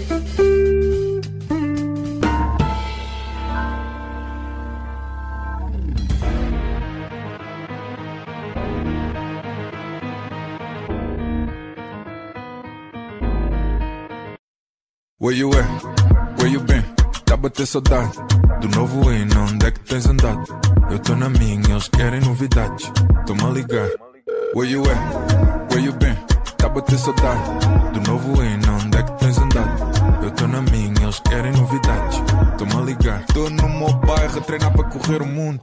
Where you at? Where you been? Tá a bater saudade Do novo hino, onde é que tens andado? Eu tô na minha, eles querem novidades Toma ligar Where you at? Where you been? Tá bater saudade Do novo hino, onde é que tens andado? Eu tô na minha, eles querem novidades a ligar Tô no meu bairro a treinar para correr o mundo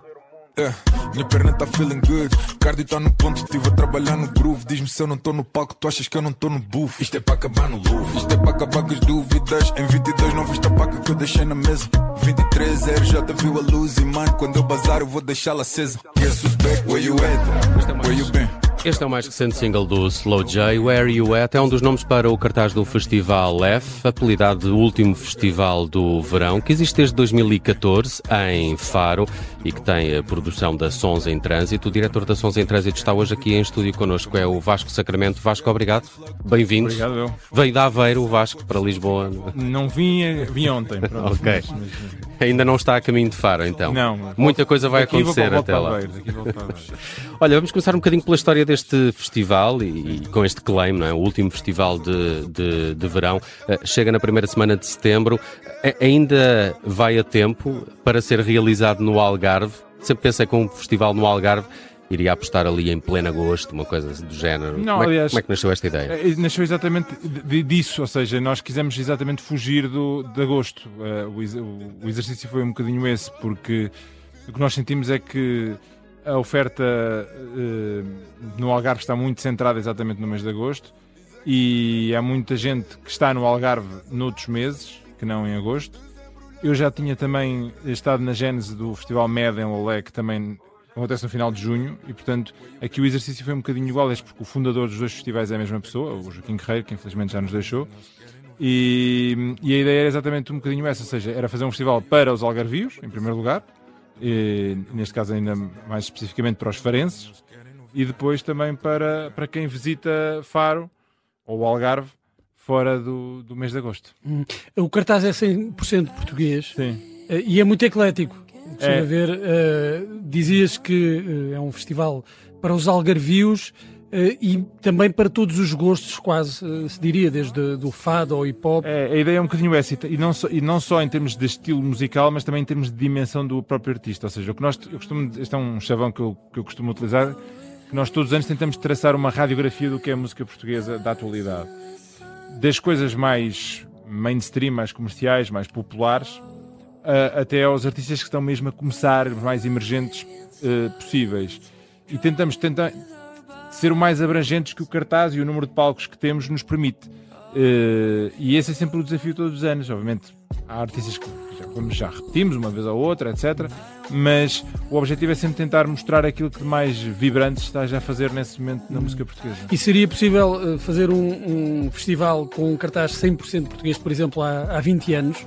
é, minha perna tá feeling good. Cardio tá no ponto, estive a trabalhar no groove. Diz-me se eu não tô no palco, tu achas que eu não tô no buff. Isto é para acabar no louvre, isto é para acabar com as dúvidas. Em 22 não viste a paca que eu deixei na mesa. 23 já te viu a luz e mano, quando eu bazar eu vou deixá-la acesa. Who's back, where you at? Where you been? Este é o mais recente single do Slow J, Where You At, é um dos nomes para o cartaz do Festival F, apelidado de último festival do verão, que existe desde 2014 em Faro e que tem a produção da Sons em Trânsito. O diretor da Sons em Trânsito está hoje aqui em estúdio connosco, é o Vasco Sacramento. Vasco, obrigado. Bem-vindo. Obrigado, eu. Veio da Aveiro o Vasco para Lisboa. Não vim, vim ontem. Pronto, ok. Mas, mas... Ainda não está a caminho de Faro, então. Não. Muita coisa vai acontecer até lá. Olha, vamos começar um bocadinho pela história deste festival e, e com este claim, não é? o último festival de, de, de verão. Uh, chega na primeira semana de setembro. Uh, ainda vai a tempo para ser realizado no Algarve. Sempre pensei que um festival no Algarve iria apostar ali em pleno agosto, uma coisa do género. Não, como, é, aliás, como é que nasceu esta ideia? Eh, nasceu exatamente disso, ou seja, nós quisemos exatamente fugir do, de agosto. Uh, o, o, exercício foi um bocadinho esse, porque o que nós sentimos é que a oferta uh, no Algarve está muito centrada exatamente no mês de agosto e há muita gente que está no Algarve noutros meses, que não em agosto. Eu já tinha também estado na gênese do Festival Med em Lolé, que também acontece no final de junho, e portanto aqui o exercício foi um bocadinho igual, porque o fundador dos dois festivais é a mesma pessoa, o Joaquim Guerreiro, que infelizmente já nos deixou. E, e a ideia era exatamente um bocadinho essa, ou seja, era fazer um festival para os algarvios, em primeiro lugar, e, neste caso ainda mais especificamente para os farenses, e depois também para, para quem visita Faro ou Algarve fora do, do mês de agosto. Hum. O cartaz é 100% português Sim. Eh, e é muito eclético. Deixa É. ver, uh, dizias que uh, é um festival para os algarvios e também para todos os gostos, quase se diria, desde do fado ao hip hop. É, a ideia é um bocadinho essa, e não, só, e não só em termos de estilo musical, mas também em termos de dimensão do próprio artista. Ou seja, o que nós, eu costumo, este é um chavão que eu, que eu costumo utilizar, que nós todos os anos tentamos traçar uma radiografia do que é a música portuguesa da atualidade. Das coisas mais mainstream, mais comerciais, mais populares, até aos artistas que estão mesmo a começar, os mais emergentes uh, possíveis. E tentamos ser o mais abrangentes que o cartaz e o número de palcos que temos nos permite. Uh, e esse é sempre o desafio todos os anos. Obviamente, há artistas que já, como já repetimos uma vez ou outra, etc. Mas o objetivo é sempre tentar mostrar aquilo que mais vibrante está já a fazer nesse momento na música portuguesa. E seria possível uh, fazer um, um, festival com um cartaz 100% português, por exemplo, há, há 20 anos?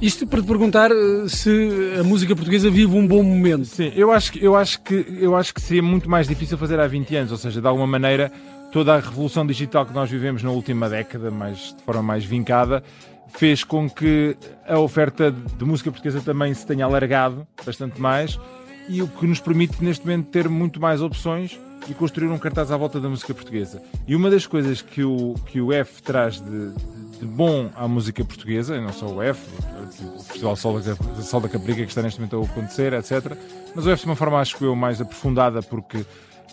Isto para te perguntar uh, se a música portuguesa vive um bom momento. Sim, eu acho, que, eu, acho que, eu acho que seria muito mais difícil fazer há 20 anos, ou seja, de alguma maneira toda a revolução digital que nós vivemos na última década, mais, de forma mais vincada, fez com que a oferta de música portuguesa também se tenha alargado bastante mais e o que nos permite neste momento ter muito mais opções e construir um cartaz à volta da música portuguesa. E uma das coisas que o, que o F traz de bom à música portuguesa, e não só o F, o Festival Sol da, Sol da Caprica que está neste momento a acontecer, etc. Mas o F de uma forma, acho que eu, mais aprofundada, porque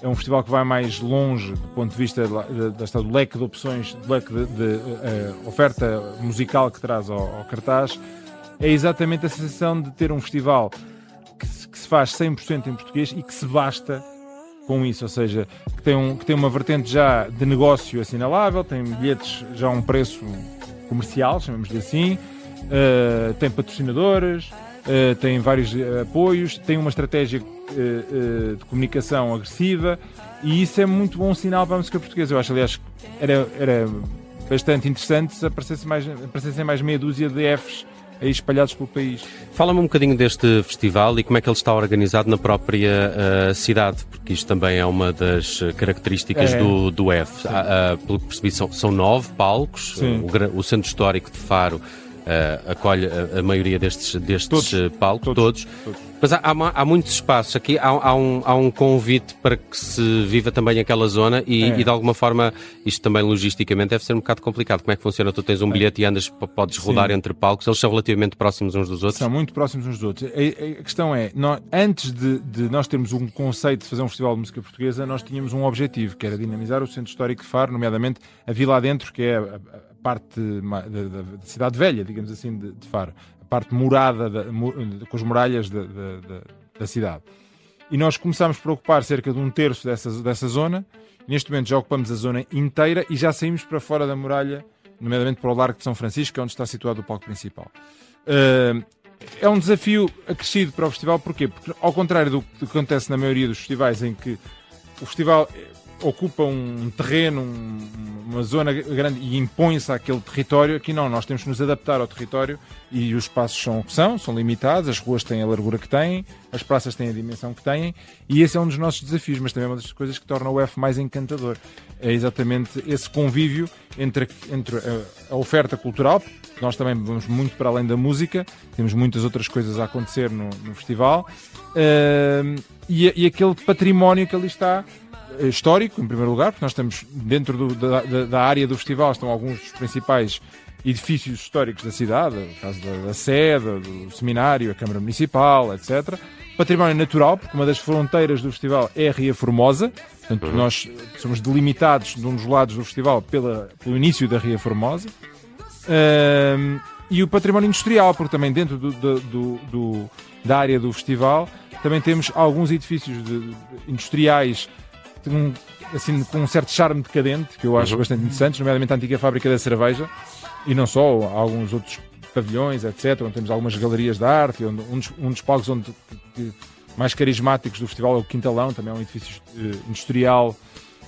é um festival que vai mais longe do ponto de vista da, do leque de opções, do leque de, de uh, oferta musical que traz ao, ao, cartaz. É exatamente a sensação de ter um festival que se, que se faz 100% em português e que se basta com isso, ou seja, que tem, um, que tem uma vertente já de negócio assinalável, tem bilhetes já a um preço comercial, chamamos-lhe assim, uh, tem patrocinadores, uh, tem vários uh, apoios, tem uma estratégia de comunicação agressiva e isso é muito bom sinal para a música portuguesa. Eu acho, aliás, era, era bastante interessante se aparecessem mais, aparecessem mais meia dúzia de Fs espalhados pelo país. Fala-me um bocadinho deste festival e como é que ele está organizado na própria uh, cidade, porque isto também é uma das características é. do, do F. Uh, pelo que percebi, são, são nove palcos, o, o, Centro Histórico de Faro uh, acolhe a, a, maioria destes, destes todos, eh, palcos, todos. todos. Mas há, há, há, muitos espaços aqui, há, há, um, há um convite para que se viva também aquela zona e, é. e, de alguma forma isto também logisticamente deve ser um bocado complicado. Como é que funciona? Tu tens um é. bilhete e andas, podes rodar Sim. entre palcos, eles são relativamente próximos uns dos outros? São muito próximos uns dos outros. A, a questão é, nós, antes de, de, nós termos um conceito de fazer um festival de música portuguesa, nós tínhamos um objetivo, que era dinamizar o Centro Histórico de Faro, nomeadamente a Vila Adentro, que é a, parte da, da, da, cidade velha, digamos assim, de, de Faro, a parte morada da, com as muralhas da, da, cidade. E nós começámos por ocupar cerca de um terço dessa, dessa zona. Neste momento já ocupamos a zona inteira e já saímos para fora da muralha, nomeadamente para o Largo de São Francisco, que é onde está situado o palco principal. Uh, é um desafio acrescido para o festival, porquê? Porque, ao contrário do que acontece na maioria dos festivais, em que o festival ocupa um terreno, uma zona grande e impõe-se àquele território. Aqui não, nós temos que nos adaptar ao território e os espaços são o que são, são limitados, as ruas têm a largura que têm, as praças têm a dimensão que têm e esse é um dos nossos desafios, mas também é uma das coisas que torna o F mais encantador. É exatamente esse convívio entre, entre a, a oferta cultural, nós também vamos muito para além da música, temos muitas outras coisas a acontecer no, no festival, uh, e, e aquele património que ali está histórico, em primeiro lugar, porque nós estamos dentro do, da, da, área do festival, estão alguns dos principais edifícios históricos da cidade, o caso da, da sede, do seminário, a Câmara Municipal, etc. Património natural, porque uma das fronteiras do festival é a Ria Formosa, portanto, uhum. nós somos delimitados de um dos lados do festival pela, pelo início da Ria Formosa. Um, e o património industrial, porque também dentro do, do, do, da área do festival também temos alguns edifícios de, industriais um, assim, com um certo charme decadente, que eu acho uhum. bastante interessante, nomeadamente a antiga fábrica da cerveja, e não só, alguns outros pavilhões, etc., onde temos algumas galerias de arte, onde, um, dos, um dos palcos onde, que, mais carismáticos do festival é o Quintalão, também é um edifício uh, industrial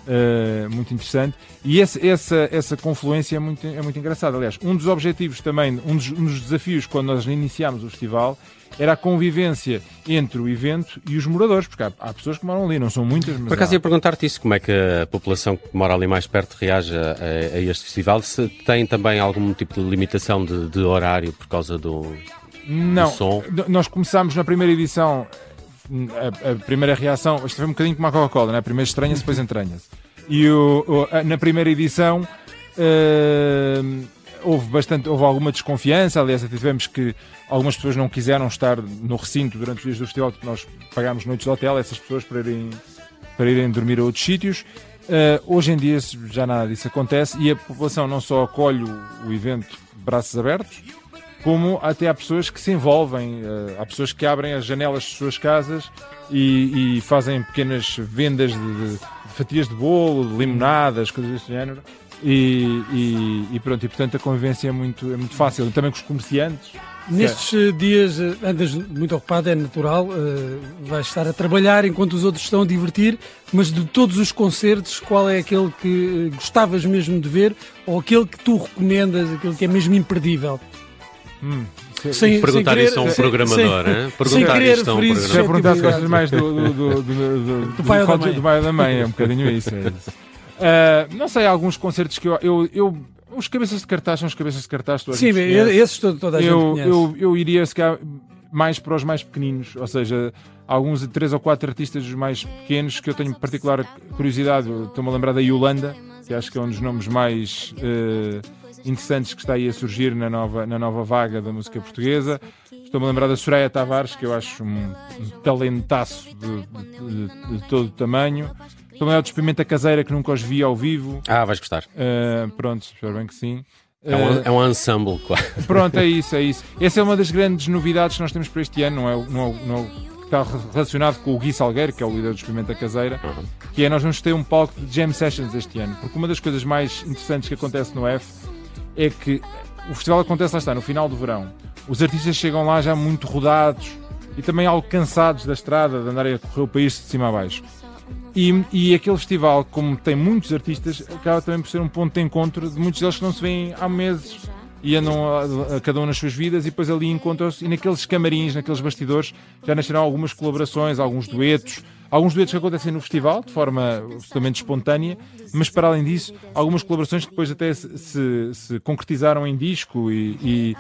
uh, muito interessante. E esse, essa, essa confluência é muito, é muito engraçada. Aliás, um dos objetivos também, um dos, um dos desafios quando nós iniciámos o festival era a convivência entre o evento e os moradores, porque há, há pessoas que moram ali, não são muitas, mas. Por acaso há... ia perguntar-te isso, como é que a população que mora ali mais perto reage a, a, este festival? Se tem também algum tipo de limitação de, de horário por causa do, não, do som? Nós começámos na primeira edição, a, a primeira reação, isto foi um bocadinho como a Coca-Cola, né? primeiro estranha-se, depois entranha-se. E o, o, na primeira edição. Uh, houve bastante, houve alguma desconfiança, aliás, tivemos que algumas pessoas não quiseram estar no recinto durante os dias do festival, porque nós pagámos noites de hotel, essas pessoas para irem, para irem dormir a outros sítios. Uh, hoje em dia já nada disso acontece e a população não só acolhe o, o evento braços abertos, como até há pessoas que se envolvem, uh, há pessoas que abrem as janelas de suas casas e, e fazem pequenas vendas de, de, fatias de bolo, de limonadas, coisas desse género. E, e, e, pronto, e portanto a convivência é muito, é muito fácil. Também com os comerciantes. Nestes é. dias eh, andas muito ocupado, é natural, uh, vais estar a trabalhar enquanto os outros estão a divertir, mas de todos os concertos, qual é aquele que gostavas mesmo de ver ou aquele que tu recomendas, aquele que é mesmo imperdível? Hum, sem, perguntar sem querer, isso a um programador, sem, perguntar sem querer isto a um programador. Se perguntar se gostas mais do, do, do, do, do, pai do, do, pai da mãe, é um bocadinho isso. É isso. Uh, não sei, alguns concertos que eu, eu, eu, Os cabeças de cartaz são os cabeças de cartaz. Sim, esses toda, toda a gente eu, eu, eu iria se calhar, mais para os mais pequeninos, ou seja, alguns de três ou quatro artistas dos mais pequenos que eu tenho particular curiosidade. Estou-me a lembrar da Yolanda, que acho que é um dos nomes mais uh, interessantes que está aí a surgir na nova, na nova vaga da música portuguesa. Estou-me a lembrar da Soraya Tavares, que eu acho um, um talentaço de, de, de, de todo o tamanho. Também é o de Experimenta Caseira, que nunca os vi ao vivo. Ah, vais gostar. Uh, pronto, espero bem que sim. É um, é um ensemble, claro. Pronto, é isso, é isso. Essa é uma das grandes novidades que nós temos para este ano, não é, não é, não é está relacionado com o Gui Salgueiro, que é o líder do Experimenta Caseira, uhum. que é nós vamos ter um palco de jam sessions este ano, porque uma das coisas mais interessantes que acontece no F é que o festival acontece lá está, no final do verão. Os artistas chegam lá já muito rodados e também algo cansados da estrada, de andarem a correr o país de cima a baixo. E, e aquele festival, como tem muitos artistas, acaba também por ser um ponto de encontro de muitos deles que não se veem há meses e andam a, a, cada um nas suas vidas e depois ali encontram-se e naqueles camarins, naqueles bastidores já nasceram algumas colaborações, alguns duetos, alguns duetos que acontecem no festival de forma absolutamente espontânea, mas para além disso, algumas colaborações que depois até se, se, se concretizaram em disco e,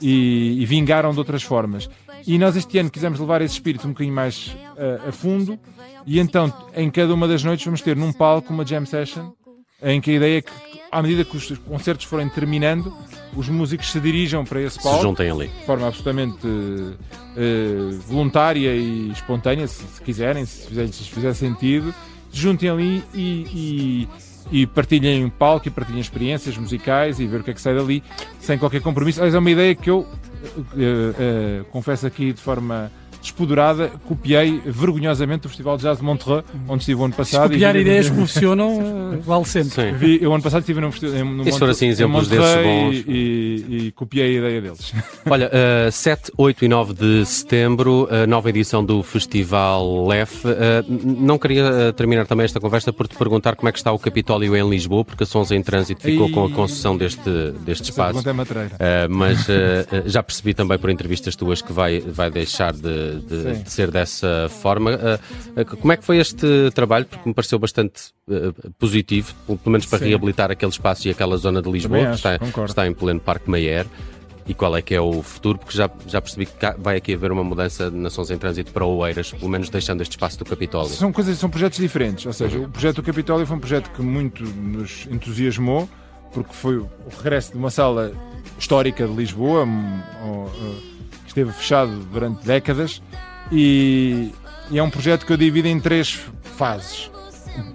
e, e, vingaram de outras formas. E nós este ano quisemos levar esse espírito um bocadinho mais uh, a fundo e então em cada uma das noites vamos ter num palco uma jam session em que a ideia é que à medida que os concertos forem terminando, os músicos se dirijam para esse palco. Se juntem ali. De forma absolutamente uh, voluntária e espontânea, se, se quiserem, se fizer, se fizer sentido, se juntem ali e, e, e partilhem palco e partilhem experiências musicais e ver o que é que sai dali, sem qualquer compromisso. Aliás, é uma ideia que eu uh, uh, confesso aqui de forma despodurada, copiei vergonhosamente o Festival de Jazz de Montreux, onde estive o ano passado. Se copiar ideias que funcionam, vale sempre. Vi, eu ano passado estive no, no, no assim exemplos desses bons. E, e, e, copiei a ideia deles. Olha, uh, 7, 8 e 9 de setembro, uh, nova edição do Festival LEF. Uh, não queria uh, terminar também esta conversa por te perguntar como é que está o Capitólio em Lisboa, porque a Sons em Trânsito ficou e... com a concessão deste, deste espaço. É uh, mas uh, já percebi também por entrevistas tuas que vai, vai deixar de de, de, ser dessa forma. Uh, uh, como é que foi este trabalho? Porque me pareceu bastante uh, positivo, pelo menos para Sim. reabilitar aquele espaço e aquela zona de Lisboa, acho, que está, está, em pleno Parque Mayer. E qual é que é o futuro? Porque já, já percebi que vai aqui haver uma mudança de nações em trânsito para Oeiras, pelo menos deixando este espaço do Capitólio. São coisas, são projetos diferentes. Ou seja, o projeto do Capitólio foi um projeto que muito nos entusiasmou, porque foi o regresso de uma sala histórica de Lisboa, que esteve fechado durante décadas e, e, é um projeto que eu divido em três fases.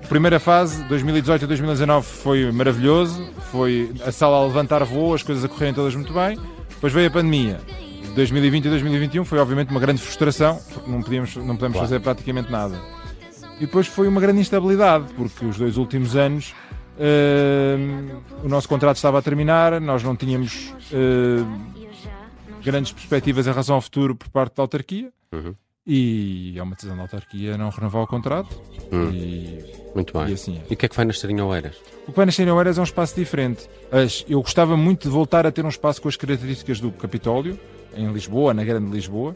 A primeira fase, 2018 a 2019, foi maravilhoso, foi a sala a levantar voo, as coisas a correrem todas muito bem. Depois veio a pandemia. 2020 e 2021 foi obviamente uma grande frustração, porque não podíamos, não podemos claro. fazer praticamente nada. E depois foi uma grande instabilidade, porque os dois últimos anos uh, o nosso contrato estava a terminar, nós não tínhamos uh, grandes perspectivas em relação ao futuro por parte da autarquia. Uhum. E é uma decisão da autarquia não renovar o contrato. Hum. E, Muito bem. E, assim é. e o que é que vai nascer em Oeiras? O que vai nascer em Oeiras é um espaço diferente. Eu gostava muito de voltar a ter um espaço com as características do Capitólio, em Lisboa, na Grande Lisboa.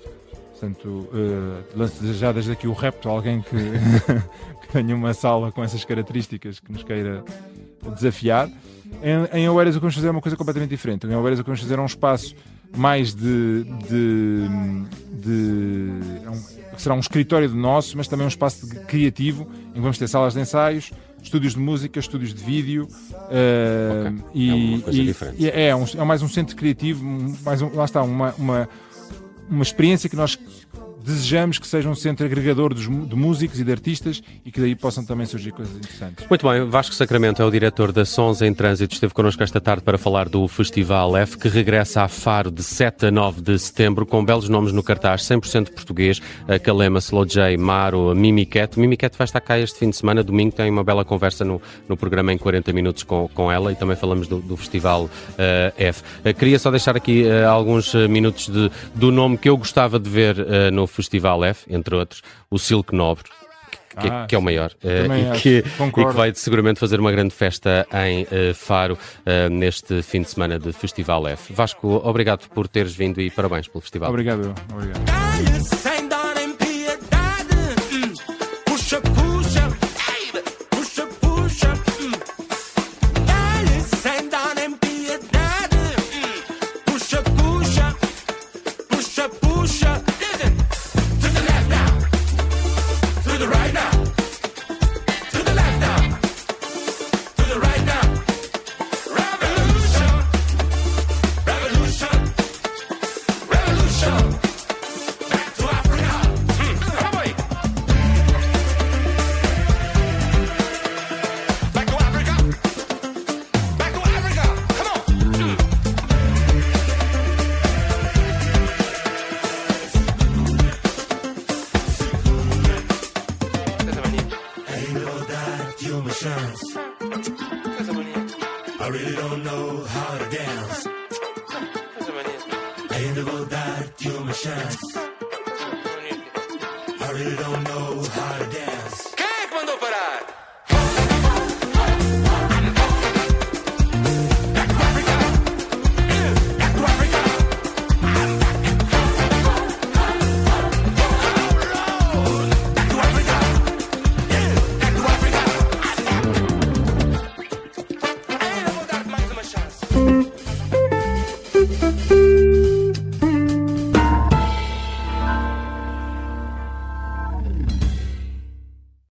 Portanto, uh, lanço já desde aqui o repto a alguém que, que tenha uma sala com essas características que nos queira desafiar. Em, em Oeiras o que vamos fazer é uma coisa completamente diferente. Em Oeiras o que vamos fazer é um espaço mais de, de, de é um, será um escritório de nosso, mas também um espaço criativo em que vamos ter salas de ensaios, estúdios de música, estúdios de vídeo uh, okay. e, é, e, e é, é, um, é, mais um centro criativo, mais um, lá está uma, uma, uma experiência que nós desejamos que seja um centro agregador dos, de músicos e de artistas e que daí possam também surgir coisas interessantes. Muito bem, Vasco Sacramento é o diretor da Sons em Trânsito, esteve connosco esta tarde para falar do Festival F, que regressa a Faro de 7 a 9 de setembro, com belos nomes no cartaz, 100% português, a Kalema, Slow J, Maro, Mimiket. Mimiket vai estar cá este fim de semana, domingo tem uma bela conversa no, no programa em 40 minutos com, com ela e também falamos do, do Festival uh, F. Uh, queria só deixar aqui uh, alguns minutos de, do nome que eu gostava de ver no Festival F, entre outros, o Silk Nobre, que, ah, que, é o maior uh, e, que, e, que, vai seguramente fazer uma grande festa em uh, Faro uh, neste fim de semana de Festival F. Vasco, obrigado por teres vindo e parabéns pelo festival. Obrigado, obrigado.